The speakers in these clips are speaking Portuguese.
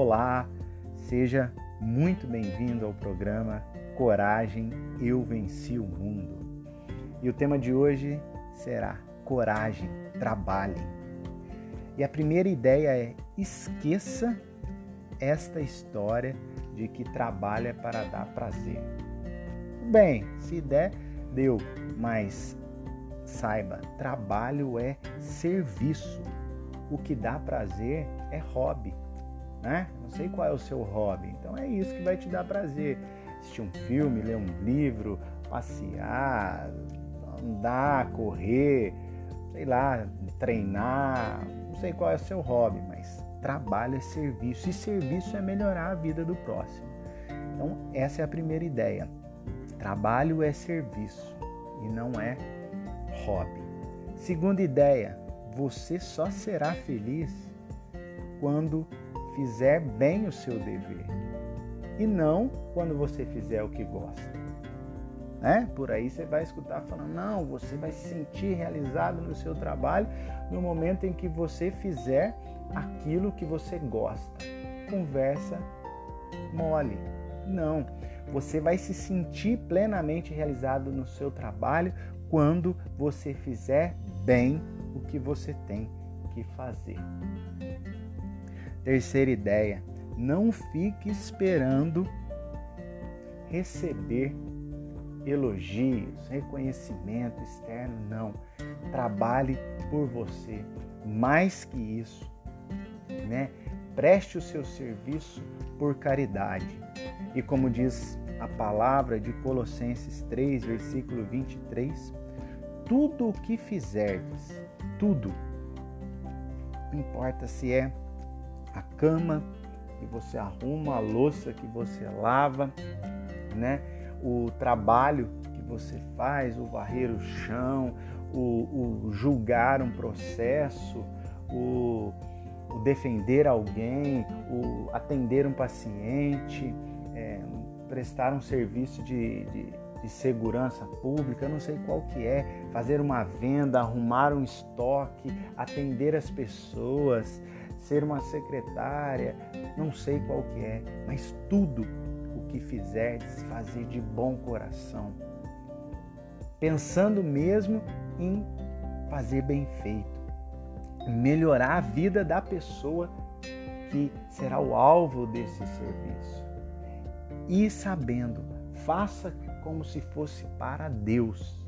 Olá, seja muito bem-vindo ao programa Coragem, Eu Venci o Mundo. E o tema de hoje será Coragem, Trabalhe. E a primeira ideia é esqueça esta história de que trabalha para dar prazer. Bem, se der, deu, mas saiba, trabalho é serviço. O que dá prazer é hobby, né? Não sei qual é o seu hobby, então é isso que vai te dar prazer. Assistir um filme, ler um livro, passear, andar, correr, sei lá, treinar, não sei qual é o seu hobby, mas trabalho é serviço e serviço é melhorar a vida do próximo. Então, essa é a primeira ideia. Trabalho é serviço e não é hobby. Segunda ideia, você só será feliz quando fizer bem o seu dever e não quando você fizer o que gosta. Né? Por aí você vai escutar falando, não, você vai se sentir realizado no seu trabalho no momento em que você fizer aquilo que você gosta. Conversa mole. Não, você vai se sentir plenamente realizado no seu trabalho quando você fizer bem o que você tem que fazer. Terceira ideia: não fique esperando receber elogios, reconhecimento externo, não. Trabalhe por você. Mais que isso, né? Preste o seu serviço por caridade. E como diz a palavra de Colossenses 3, versículo 23, tudo o que fizerdes, tudo, não importa se é a cama que você arruma, a louça que você lava, né? o trabalho que você faz, o varrer o chão, o, o julgar um processo, o, o, defender alguém, o atender um paciente, é, prestar um serviço de, de, de, segurança pública, não sei qual que é, fazer uma venda, arrumar um estoque, atender as pessoas, ser uma secretária, não sei qual que é, mas tudo o que fizerdes, fazer de bom coração, pensando mesmo em fazer bem feito, melhorar a vida da pessoa que será o alvo desse serviço. E sabendo, faça como se fosse para Deus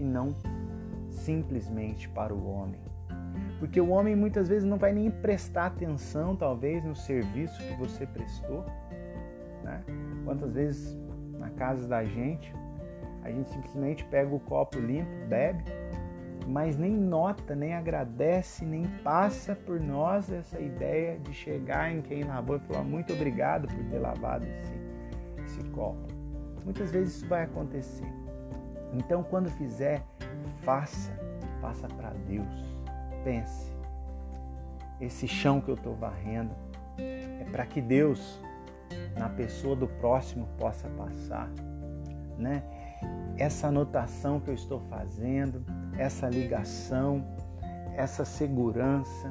e não simplesmente para o homem. Porque o homem muitas vezes não vai nem prestar atenção, talvez, no serviço que você prestou. Né? Quantas vezes na casa da gente, a gente simplesmente pega o copo limpo, bebe, mas nem nota, nem agradece, nem passa por nós essa ideia de chegar em quem lavou e falar muito obrigado por ter lavado esse, esse copo. Muitas vezes isso vai acontecer. Então, quando fizer, faça, faça para Deus pense: esse chão que eu estou varrendo é para que Deus, na pessoa do próximo, possa passar, né? Essa anotação que eu estou fazendo, essa ligação, essa segurança,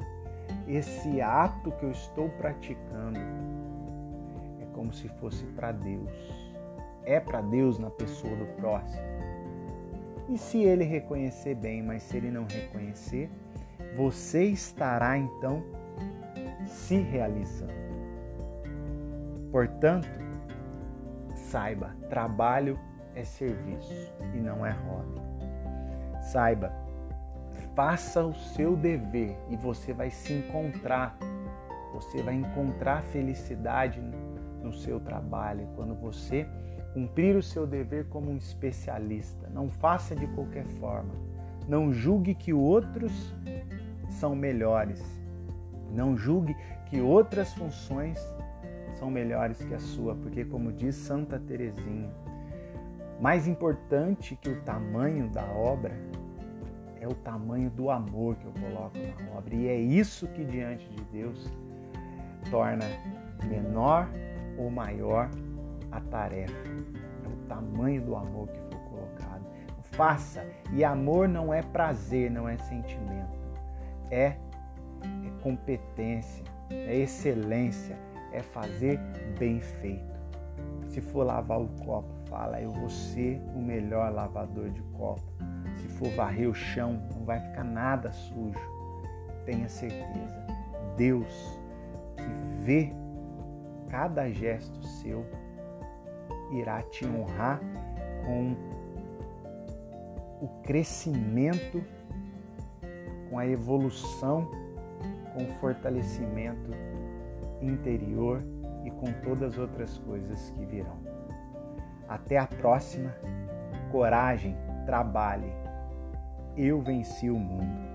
esse ato que eu estou praticando é como se fosse para Deus. É para Deus na pessoa do próximo. E se ele reconhecer bem, mas se ele não reconhecer, você estará então se realizando. Portanto, saiba, trabalho é serviço e não é hobby. Saiba, faça o seu dever e você vai se encontrar. Você vai encontrar felicidade no seu trabalho quando você cumprir o seu dever como um especialista. Não faça de qualquer forma. Não julgue que outros são melhores. Não julgue que outras funções são melhores que a sua, porque, como diz Santa Teresinha, mais importante que o tamanho da obra é o tamanho do amor que eu coloco na obra. E é isso que, diante de Deus, torna menor ou maior a tarefa. É o tamanho do amor que for colocado. Faça. E amor não é prazer, não é sentimento é, é competência, é excelência, é fazer bem feito. Se for lavar o copo, fala, eu vou ser o melhor lavador de copo. Se for varrer o chão, não vai ficar nada sujo. Tenha certeza, Deus que vê cada gesto seu irá te honrar com o crescimento, com a evolução, com o fortalecimento interior e com todas as outras coisas que virão. Até a próxima. Coragem, trabalhe. Eu venci o mundo.